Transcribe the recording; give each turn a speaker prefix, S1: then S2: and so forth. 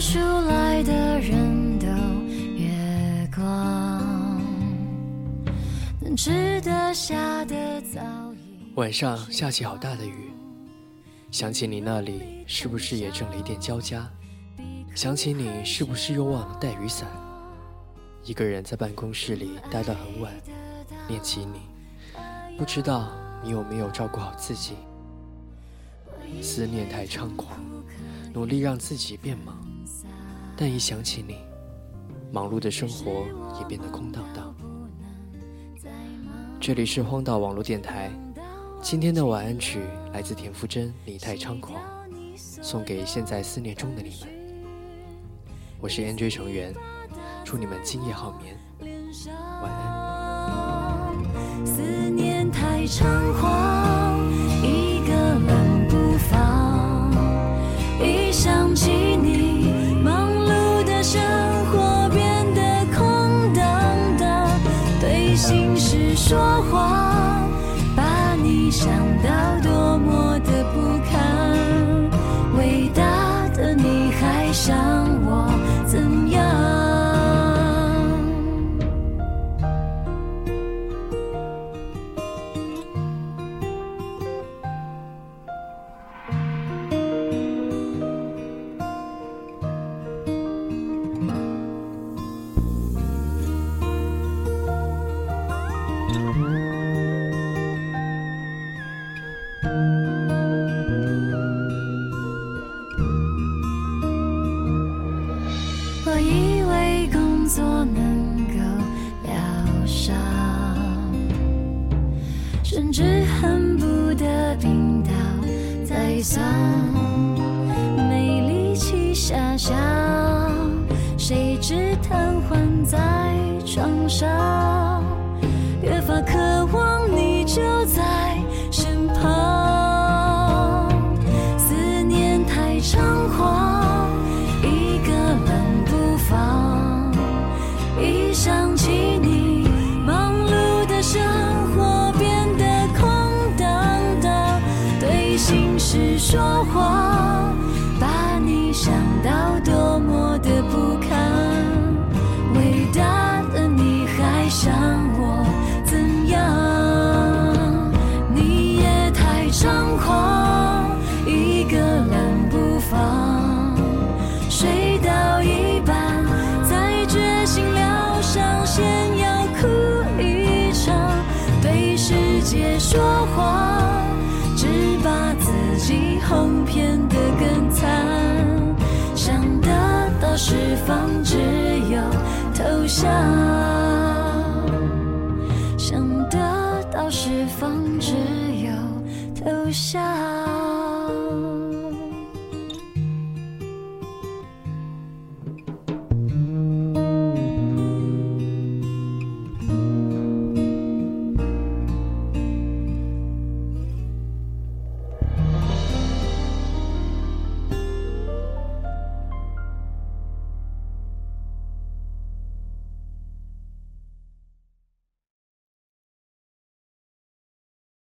S1: 出来的人都月光值得下的早
S2: 晚上下起好大的雨想起你那里是不是也正雷电交加？想起你是不是又忘了带雨伞？一个人在办公室里待到很晚念起你。不知道你有没有照顾好自己？思念太猖狂努力让自己变忙。但一想起你，忙碌的生活也变得空荡荡。这里是荒岛网络电台，今天的晚安曲来自田馥甄《你太猖狂》，送给现在思念中的你们。我是 NJ 成员，祝你们今夜好眠，晚安。
S1: 思念太猖狂，心事说谎，把你想到多么的不我以为工作能够疗伤，甚至恨不得病倒在床，没力气遐想，谁知瘫痪在床上，越发渴望你就在身旁，思念太猖狂。一个人不放，一想起你，忙碌的生活变得空荡荡，对心事说谎，把你想到世界说谎，只把自己哄骗得更惨。想得到释放，只有投降；想得到释放，只有投降。